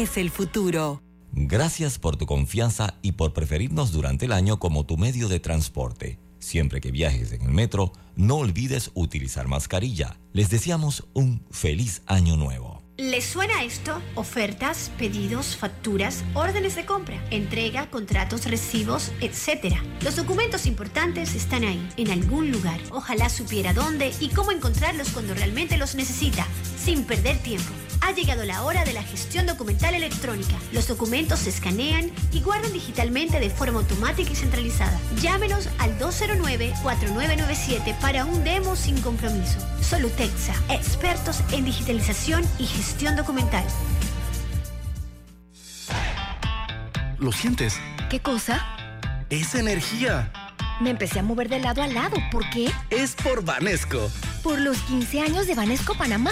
es el futuro. Gracias por tu confianza y por preferirnos durante el año como tu medio de transporte. Siempre que viajes en el metro, no olvides utilizar mascarilla. Les deseamos un feliz año nuevo. ¿Les suena esto? Ofertas, pedidos, facturas, órdenes de compra, entrega, contratos, recibos, etc. Los documentos importantes están ahí, en algún lugar. Ojalá supiera dónde y cómo encontrarlos cuando realmente los necesita, sin perder tiempo. Ha llegado la hora de la gestión documental electrónica. Los documentos se escanean y guardan digitalmente de forma automática y centralizada. Llámenos al 209-4997 para un demo sin compromiso. Solutexa, expertos en digitalización y gestión documental. ¿Lo sientes? ¿Qué cosa? Es energía. Me empecé a mover de lado a lado. ¿Por qué? Es por Vanesco. Por los 15 años de Vanesco Panamá.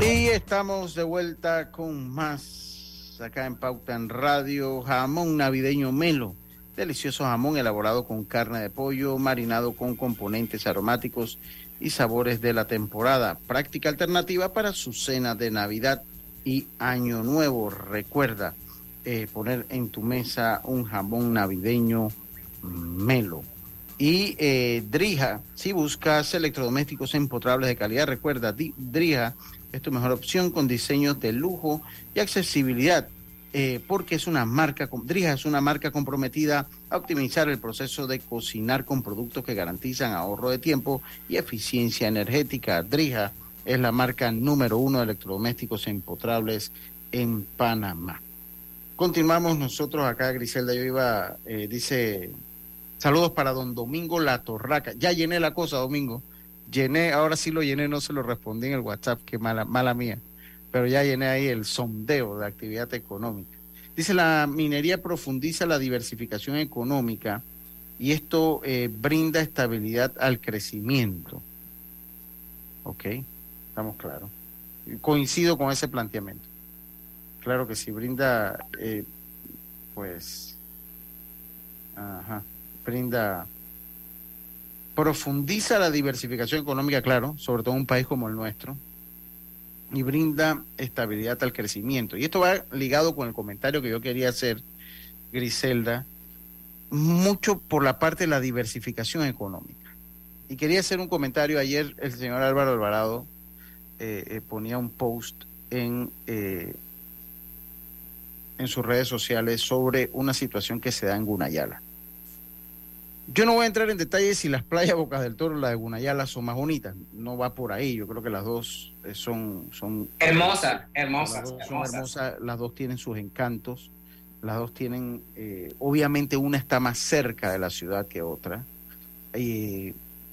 Y estamos de vuelta con más acá en Pauta en Radio. Jamón navideño Melo. Delicioso jamón elaborado con carne de pollo, marinado con componentes aromáticos y sabores de la temporada. Práctica alternativa para su cena de Navidad y Año Nuevo. Recuerda eh, poner en tu mesa un jamón navideño Melo. Y eh, Drija, si buscas electrodomésticos empotrables de calidad, recuerda, Drija es tu mejor opción con diseños de lujo y accesibilidad, eh, porque es una marca, Drija es una marca comprometida a optimizar el proceso de cocinar con productos que garantizan ahorro de tiempo y eficiencia energética. Drija es la marca número uno de electrodomésticos empotrables en Panamá. Continuamos nosotros acá, Griselda, yo iba, eh, dice, saludos para don Domingo La Torraca. Ya llené la cosa, Domingo. Llené, ahora sí lo llené, no se lo respondí en el WhatsApp, qué mala, mala mía. Pero ya llené ahí el sondeo de actividad económica. Dice, la minería profundiza la diversificación económica y esto eh, brinda estabilidad al crecimiento. ¿Ok? Estamos claros. Coincido con ese planteamiento. Claro que sí, brinda, eh, pues, ajá, brinda, profundiza la diversificación económica, claro, sobre todo en un país como el nuestro, y brinda estabilidad al crecimiento. Y esto va ligado con el comentario que yo quería hacer, Griselda, mucho por la parte de la diversificación económica. Y quería hacer un comentario ayer, el señor Álvaro Alvarado eh, eh, ponía un post en, eh, en sus redes sociales sobre una situación que se da en Gunayala. Yo no voy a entrar en detalles si las playas Bocas del Toro y las de Gunayala son más bonitas. No va por ahí. Yo creo que las dos son... son hermosas, hermosas. Las dos son hermosas. Las dos tienen sus encantos. Las dos tienen... obviamente una está más cerca de la ciudad que otra.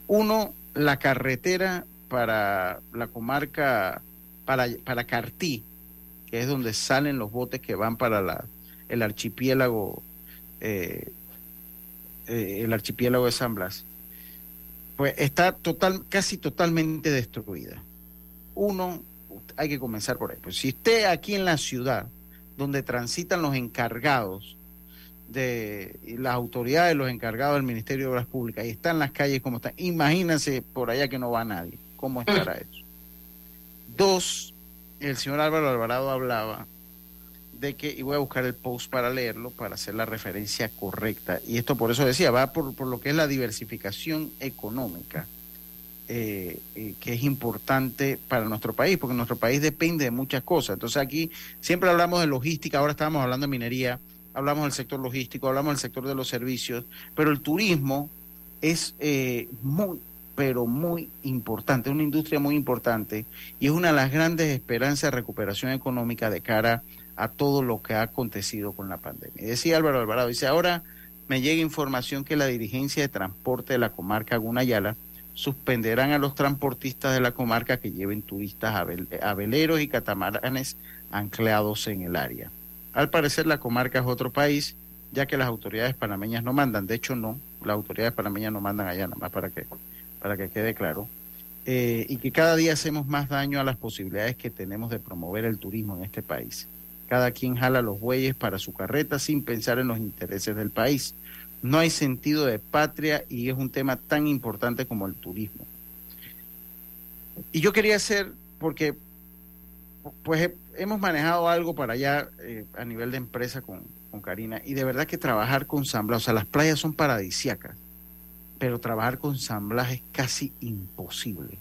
uno, la carretera para la comarca, para, para Cartí, que es donde salen los botes que van para la, el archipiélago, eh, eh, el archipiélago de San Blas, pues está total, casi totalmente destruida. Uno, hay que comenzar por ahí. Pues si usted aquí en la ciudad, donde transitan los encargados de las autoridades, los encargados del Ministerio de Obras Públicas, y están las calles como están, imagínense por allá que no va nadie cómo estará <clears throat> eso. Dos, el señor Álvaro Alvarado hablaba de que, y voy a buscar el post para leerlo, para hacer la referencia correcta, y esto por eso decía, va por, lo que es la diversificación económica, eh, eh, que es importante para nuestro país, porque nuestro país depende de muchas cosas. Entonces aquí siempre hablamos de logística, ahora estamos hablando de minería, hablamos del sector logístico, hablamos del sector de los servicios, pero el turismo es eh, muy, pero muy importante, una industria muy importante y es una de las grandes esperanzas de recuperación económica de cara a todo lo que ha acontecido con la pandemia. decía Álvaro Alvarado, dice, ahora me llega información que la dirigencia de transporte de la comarca Gunayala suspenderán a los transportistas de la comarca que lleven turistas a, veleros y catamaranes anclados en el área. Al parecer la comarca es otro país, ya que las autoridades panameñas no mandan, de hecho no, las autoridades panameñas no mandan allá nada más para que para que quede claro, eh, y que cada día hacemos más daño a las posibilidades que tenemos de promover el turismo en este país. Cada quien jala los bueyes para su carreta sin pensar en los intereses del país. No hay sentido de patria y es un tema tan importante como el turismo. Y yo quería hacer, porque pues hemos manejado algo para allá eh, a nivel de empresa con, con Karina, y de verdad que trabajar con Zambla, o sea, las playas son paradisíacas pero trabajar con San es casi imposible.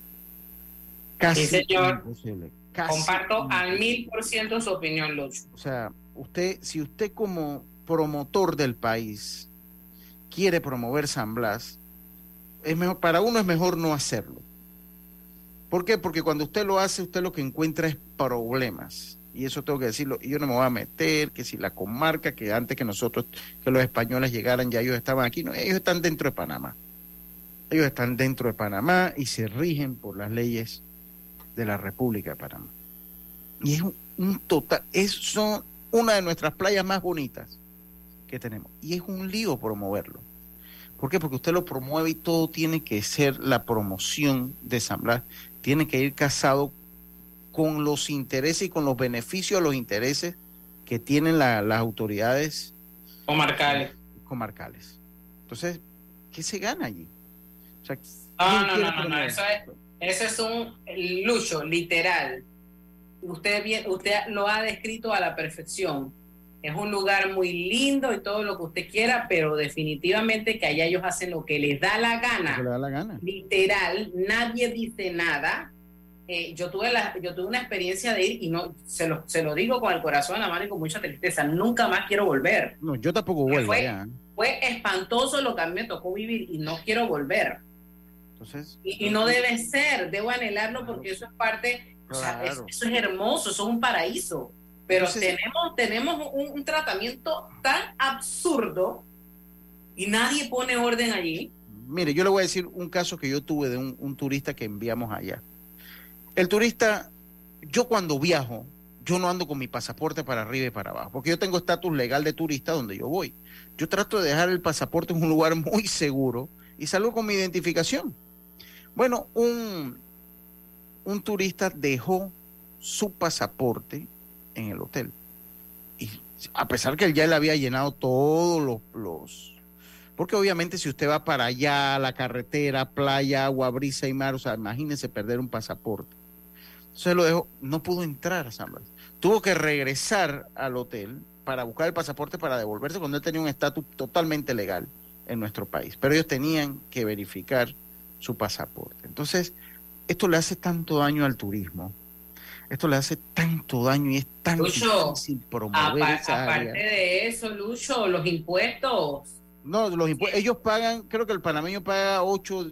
Casi imposible. Comparto al mil por ciento su opinión, Lucho. O sea, usted, si usted como promotor del país quiere promover San Blas, es mejor, para uno es mejor no hacerlo. ¿Por qué? Porque cuando usted lo hace, usted lo que encuentra es problemas. Y eso tengo que decirlo. Yo no me voy a meter, que si la comarca, que antes que nosotros, que los españoles llegaran, ya ellos estaban aquí. No, ellos están dentro de Panamá. Ellos están dentro de Panamá y se rigen por las leyes de la República de Panamá. Y es un, total, es, son una de nuestras playas más bonitas que tenemos. Y es un lío promoverlo. ¿Por qué? Porque usted lo promueve y todo tiene que ser la promoción de San Blas tiene que ir casado con los intereses y con los beneficios los intereses que tienen las autoridades comarcales. comarcales. Entonces, ¿qué se gana allí? no, no, no, no, eso es, es un lucho, literal. Usted, usted lo ha descrito a la perfección. Es un lugar muy lindo y todo lo que usted quiera, pero definitivamente que allá ellos hacen lo que les da la gana. da la gana. Literal, nadie dice nada. Eh, yo tuve la, yo tuve una experiencia de ir y no se lo, se lo digo con el corazón en la mano y con mucha tristeza. Nunca más quiero volver. No, yo tampoco vuelvo. Fue, fue espantoso lo que a mí me tocó vivir y no quiero volver. Entonces, y, no debe ser, debo anhelarlo porque eso es parte, o sea, eso es hermoso, eso es un paraíso pero tenemos, tenemos un, tratamiento tan absurdo y nadie pone orden allí. Mire, yo le voy a decir un caso que yo tuve de un, turista que enviamos allá. El turista, yo cuando viajo, yo no ando con mi pasaporte para arriba y para abajo, porque yo tengo estatus legal de turista donde yo voy. Yo trato de dejar el pasaporte en un lugar muy seguro y salgo con mi identificación. Bueno, un, un turista dejó su pasaporte en el hotel. Y a pesar que él ya le había llenado todos los, los, Porque obviamente si usted va para allá, la carretera, playa, agua, brisa y mar, o sea, imagínese perder un pasaporte. Entonces lo dejó, no pudo entrar a San Blas. Tuvo que regresar al hotel para buscar el pasaporte para devolverse cuando él tenía un estatus totalmente legal en nuestro país. Pero ellos tenían que verificar su pasaporte. Entonces, esto le hace tanto daño al turismo esto le hace tanto daño y es tan difícil promover esa aparte de eso, Lucho, los impuestos. No, los impuestos, ellos pagan, creo que el panameño paga 8,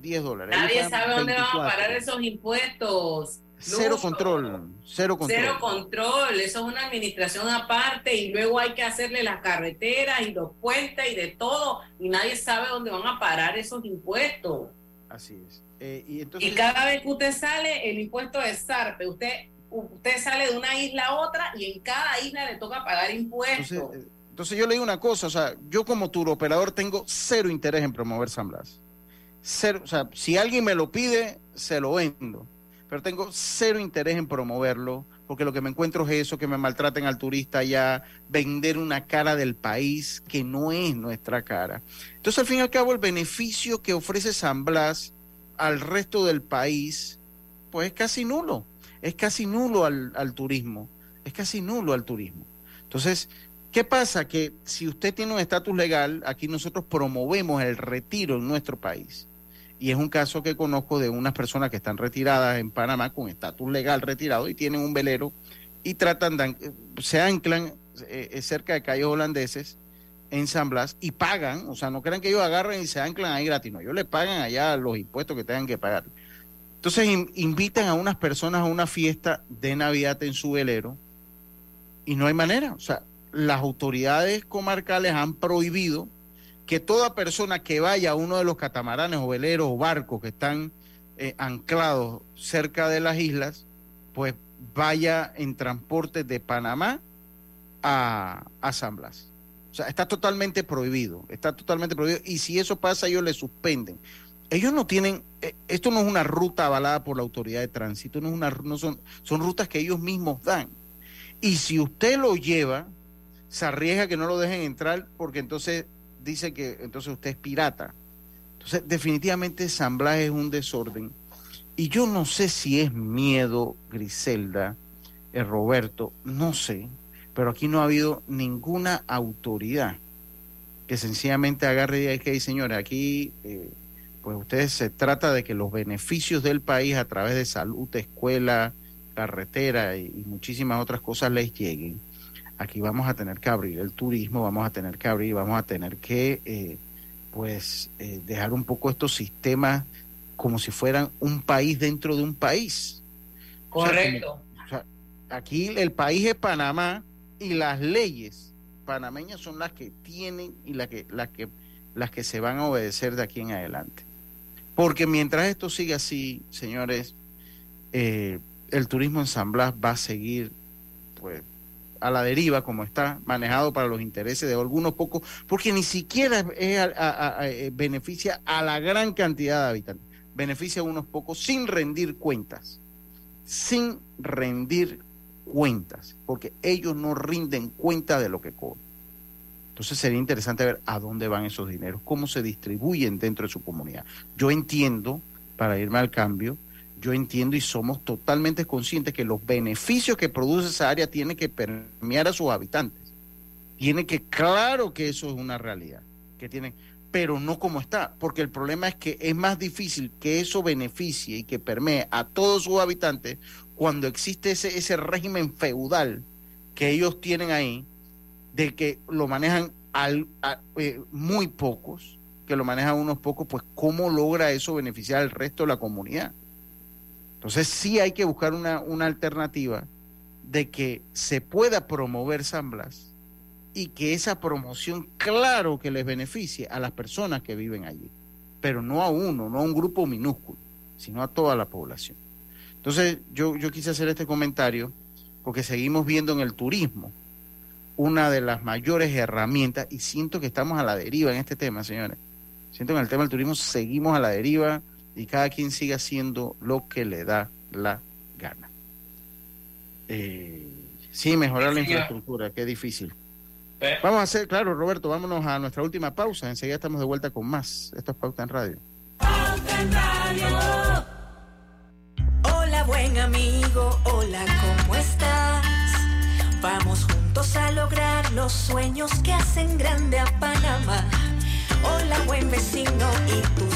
10 dólares. Nadie sabe dónde van a parar esos impuestos. Cero control, cero control. Cero control, eso es una administración aparte y luego hay que hacerle las carreteras y los puentes y de todo y nadie sabe dónde van a parar esos impuestos. Así es. Eh, y, cada vez que usted sale, el impuesto es SARPE. Usted, usted sale de una isla a otra y en cada isla le toca pagar impuestos. Eh, entonces, yo le digo una cosa, o sea, yo como tour operador tengo cero interés en promover San Blas. Cero, o sea, si alguien me lo pide, se lo vendo. Pero tengo cero interés en promoverlo, porque lo que me encuentro es eso, que me maltraten al turista ya, vender una cara del país que no es nuestra cara. Entonces, al fin y al cabo, el beneficio que ofrece San Blas al resto del país, pues es casi nulo. Es casi nulo al, al turismo. Es casi nulo al turismo. Entonces, ¿qué pasa? Que si usted tiene un estatus legal, aquí nosotros promovemos el retiro en nuestro país. Y es un caso que conozco de unas personas que están retiradas en Panamá con estatus legal retirado y tienen un velero y tratan de, se anclan eh, cerca de calles holandeses en San Blas y pagan, o sea, no crean que ellos agarren y se anclan ahí gratis, no, ellos le pagan allá los impuestos que tengan que pagar. Entonces invitan a unas personas a una fiesta de Navidad en su velero y no hay manera, o sea, las autoridades comarcales han prohibido que toda persona que vaya a uno de los catamaranes o veleros o barcos que están eh, anclados cerca de las islas, pues vaya en transporte de Panamá a, a San Blas. O sea, está totalmente prohibido, está totalmente prohibido. Y si eso pasa, ellos le suspenden. Ellos no tienen, eh, esto no es una ruta avalada por la autoridad de tránsito, no, es una, no son, son rutas que ellos mismos dan. Y si usted lo lleva, se arriesga que no lo dejen entrar porque entonces dice que entonces usted es pirata. Entonces, definitivamente San Blas es un desorden. Y yo no sé si es miedo, Griselda, eh, Roberto, no sé, pero aquí no ha habido ninguna autoridad que sencillamente agarre y diga que, señores, aquí eh, pues ustedes se trata de que los beneficios del país a través de salud, escuela, carretera y, muchísimas otras cosas les lleguen. Aquí vamos a tener que abrir el turismo, vamos a tener que abrir, vamos a tener que eh, pues eh, dejar un poco estos sistemas como si fueran un país dentro de un país. Correcto. aquí el país es Panamá y las leyes panameñas son las que tienen y las que, las que, las que se van a obedecer de aquí en adelante. Porque mientras esto sigue así, señores, eh, el turismo en San Blas va a seguir pues a la deriva como está manejado para los intereses de algunos pocos, porque ni siquiera eh, beneficia a la gran cantidad de habitantes, beneficia a unos pocos sin rendir cuentas, sin rendir cuentas, porque ellos no rinden cuenta de lo que cobran. Entonces sería interesante ver a dónde van esos dineros, cómo se distribuyen dentro de su comunidad. Yo entiendo, para irme al cambio, yo entiendo y somos totalmente conscientes que los beneficios que produce esa área tienen que permear a sus habitantes. Tiene que, claro que eso es una realidad, que tienen, pero no como está, porque el problema es que es más difícil que eso beneficie y que permee a todos sus habitantes cuando existe ese, ese régimen feudal que ellos tienen ahí, de que lo manejan eh, muy pocos, que lo manejan unos pocos, pues ¿cómo logra eso beneficiar al resto de la comunidad? Entonces sí hay que buscar una, una alternativa de que se pueda promover San Blas y que esa promoción, claro que les beneficie a las personas que viven allí, pero no a uno, no a un grupo minúsculo, sino a toda la población. Entonces yo, yo quise hacer este comentario porque seguimos viendo en el turismo una de las mayores herramientas y siento que estamos a la deriva en este tema, señores. Siento que en el tema del turismo seguimos a la deriva y cada quien sigue haciendo lo que le da la gana. Eh, sí, mejorar la infraestructura, qué difícil. Vamos a hacer, claro, Roberto, vámonos a nuestra última pausa. Enseguida estamos de vuelta con más. Esto es Pauta en Radio. Pauta en Radio. Hola, buen amigo. Hola, ¿cómo estás? Vamos juntos a lograr los sueños que hacen grande a Panamá. Hola buen vecino y tus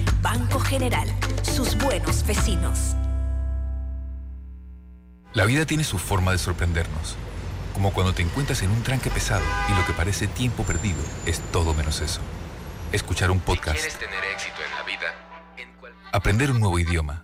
Banco General, sus buenos vecinos. La vida tiene su forma de sorprendernos. Como cuando te encuentras en un tranque pesado y lo que parece tiempo perdido es todo menos eso. Escuchar un podcast. tener éxito en la vida, Aprender un nuevo idioma.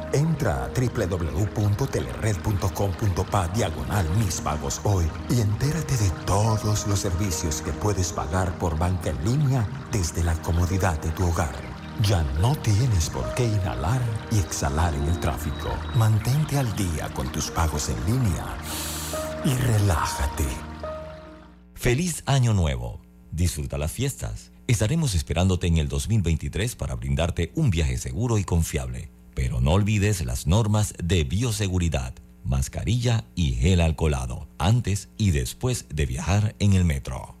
Entra a www.telered.com.pa diagonal mis pagos hoy y entérate de todos los servicios que puedes pagar por banca en línea desde la comodidad de tu hogar. Ya no tienes por qué inhalar y exhalar en el tráfico. Mantente al día con tus pagos en línea y relájate. Feliz Año Nuevo. Disfruta las fiestas. Estaremos esperándote en el 2023 para brindarte un viaje seguro y confiable. Pero no olvides las normas de bioseguridad, mascarilla y gel alcoholado, antes y después de viajar en el metro.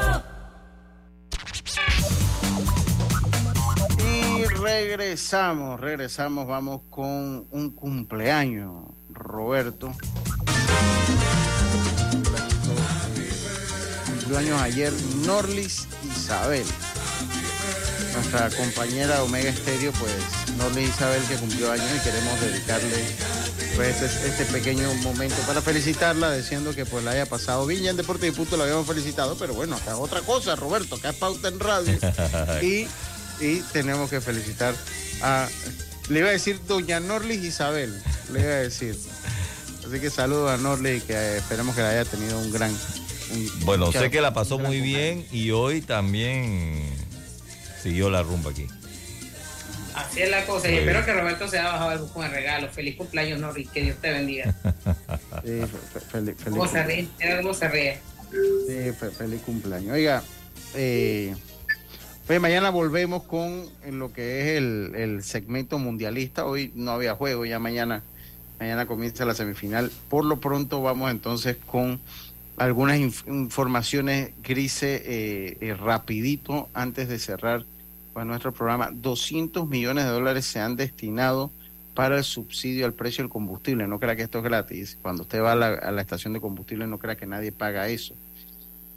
Regresamos, regresamos, vamos con un cumpleaños, Roberto. Cumpleaños ayer, Norlis Isabel. Nuestra compañera Omega Estéreo, pues Norlis Isabel que cumplió años y queremos dedicarle pues, este, este pequeño momento para felicitarla, diciendo que pues la haya pasado bien. Ya en Deporte y Punto la habíamos felicitado, pero bueno, acá es otra cosa, Roberto, acá es pauta en radio. <laughs> y, y tenemos que felicitar a, le iba a decir doña Norlis Isabel, le iba a decir. Así que saludos a Norlis y que eh, esperemos que la haya tenido un gran... un- Bueno, un- sé que la pasó muy bien y hoy también siguió la rumba aquí. Así es la cosa. Y espero bien. que Roberto se haya bajado el bus con el regalo. Feliz cumpleaños, Norris. Que Dios te bendiga. <laughs> Sí, fe- fe- feliz, feliz ¿Cómo se ríe? Mira cómo se ríe. Sí, fe- feliz cumpleaños. Oiga, eh, pues mañana volvemos con lo que es el, el segmento mundialista. Hoy no había juego, ya mañana, mañana comienza la semifinal. Por lo pronto vamos entonces con algunas inf- informaciones grises eh, eh, rapidito antes de cerrar pues, nuestro programa. 200 millones de dólares se han destinado para el subsidio al precio del combustible. No crea que esto es gratis. Cuando usted va a la estación de combustible, no crea que nadie paga eso.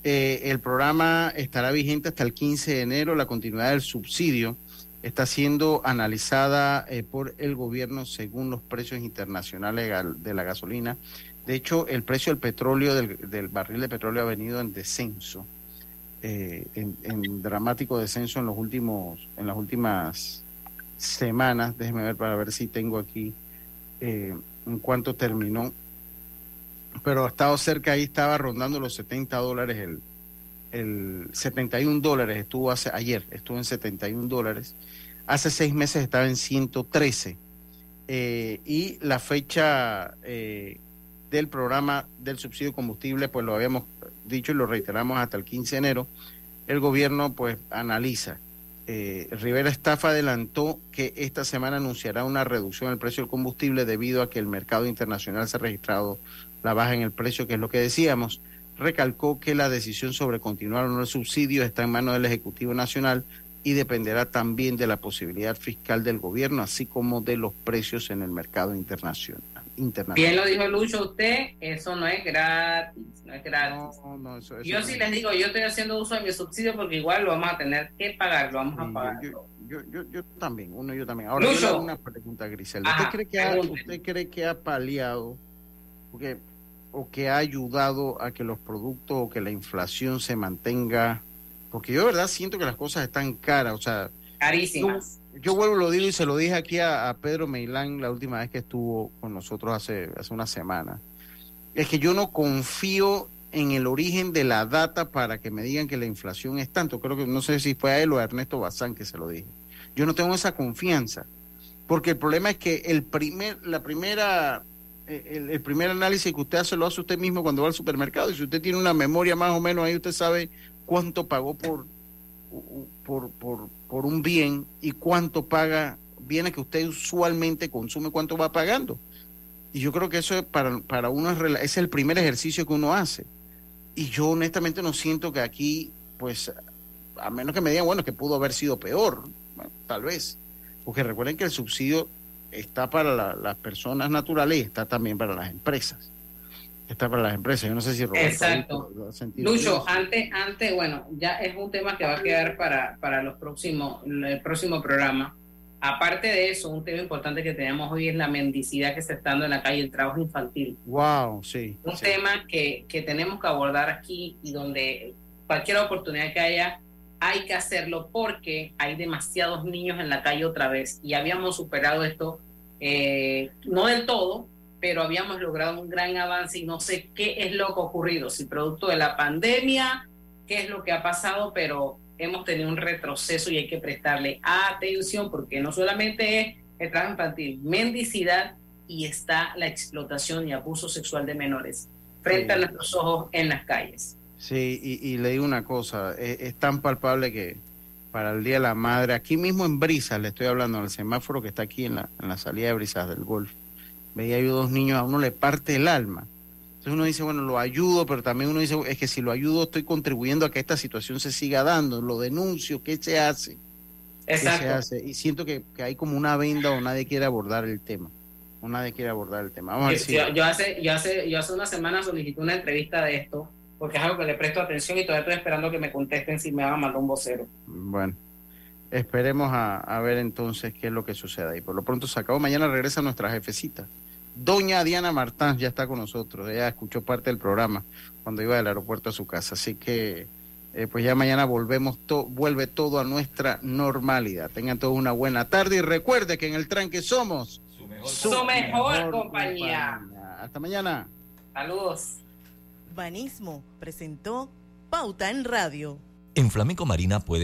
Eh, el programa estará vigente hasta el 15 de enero. La continuidad del subsidio está siendo analizada eh, por el gobierno según los precios internacionales de la gasolina. De hecho, el precio del petróleo, del, barril de petróleo ha venido en descenso, eh, en, en dramático descenso en los últimos, en las últimas semanas. Déjeme ver para ver si tengo aquí en cuánto terminó. Pero ha estado cerca ahí, estaba rondando los 70 dólares el, el 71 dólares estuvo hace ayer, estuvo en 71 dólares. Hace seis meses estaba en 113. Eh, y la fecha eh, del programa del subsidio de combustible, pues lo habíamos dicho y lo reiteramos hasta el 15 de enero. El gobierno pues analiza. Eh, Rivera Estafa adelantó que esta semana anunciará una reducción del precio del combustible debido a que el mercado internacional se ha registrado la baja en el precio, que es lo que decíamos. Recalcó que la decisión sobre continuar o no el subsidio está en manos del Ejecutivo Nacional y dependerá también de la posibilidad fiscal del gobierno, así como de los precios en el mercado internacional. internacional. Bien lo dijo Lucho usted, eso no es gratis, no es gratis. eso yo no sí es- les digo, yo estoy haciendo uso de mi subsidio porque igual lo vamos a tener que pagar, lo vamos a pagar. Yo, yo, yo también, uno yo también. Ahora, yo le Lucho. hago una pregunta, Griselda. Ajá, ¿Usted cree, que ha. ¿Usted cree que ha paliado porque, o que ha ayudado a que los productos o que la inflación se mantenga? Porque yo de verdad siento que las cosas están caras, o sea, Carísimas. yo vuelvo lo digo y se lo dije aquí a, a Pedro Meilán la última vez que estuvo con nosotros hace, hace una semana. Es que yo no confío en el origen de la data para que me digan que la inflación es tanto. Creo que no sé si fue a él o a Ernesto Bazán que se lo dije. Yo no tengo esa confianza. Porque el problema es que el primer, la primera, el, el primer análisis que usted hace lo hace usted mismo cuando va al supermercado. Y si usted tiene una memoria más o menos ahí, usted sabe cuánto pagó por, por, por, por un bien y cuánto paga bienes que usted usualmente consume, cuánto va pagando. Y yo creo que eso es para, para uno es, es el primer ejercicio que uno hace. Y yo honestamente no siento que aquí, pues, a menos que me digan, bueno, que pudo haber sido peor, tal vez. Porque recuerden que el subsidio está para la- las personas naturales y está también para las empresas. Está para las empresas. Yo no sé si Roberto Exacto. lo Lucho, antes, antes, bueno, ya es un tema que va a quedar para, para los próximos, el próximo programa. Aparte de eso, un tema importante que tenemos hoy es la mendicidad que se está dando en la calle, el trabajo infantil. Wow, sí. Un sí. tema que, que tenemos que abordar aquí y donde cualquier oportunidad que haya, hay que hacerlo porque hay demasiados niños en la calle otra vez y habíamos superado esto, eh, no del todo, pero habíamos logrado un gran avance y no sé qué es lo que ha ocurrido, si producto de la pandemia, qué es lo que ha pasado, pero hemos tenido un retroceso y hay que prestarle atención porque no solamente es el trabajo infantil, mendicidad y está la explotación y abuso sexual de menores frente a nuestros ojos en las calles. Sí, y, y le digo una cosa, es, es tan palpable que para el Día de la Madre, aquí mismo en Brisas, le estoy hablando, en el semáforo que está aquí en la, en la salida de Brisas del Golf, veía yo dos niños, a uno le parte el alma. Entonces uno dice, bueno, lo ayudo, pero también uno dice, es que si lo ayudo estoy contribuyendo a que esta situación se siga dando, lo denuncio, ¿qué se hace? ¿Qué se hace? Y siento que, que hay como una venda o nadie quiere abordar el tema. O nadie quiere abordar el tema. Vamos a ver si... yo- yo hace, yo, hace, yo hace una semana solicité una entrevista de esto, porque es algo que le presto atención y todavía estoy esperando que me contesten si me van a mandar un vocero. Bueno, esperemos a, a ver entonces qué es lo que sucede ahí. Por lo pronto se acabó. Mañana regresa nuestra jefecita. Doña Diana Martán ya está con nosotros. Ella escuchó parte del programa cuando iba del aeropuerto a su casa. Así que, eh, pues ya mañana volvemos, to- vuelve todo a nuestra normalidad. Tengan todos una buena tarde y recuerde que en el tranque somos Su mejor compañía. Hasta mañana. Saludos. Banismo presentó Pauta en Radio. En Flamenco Marina puede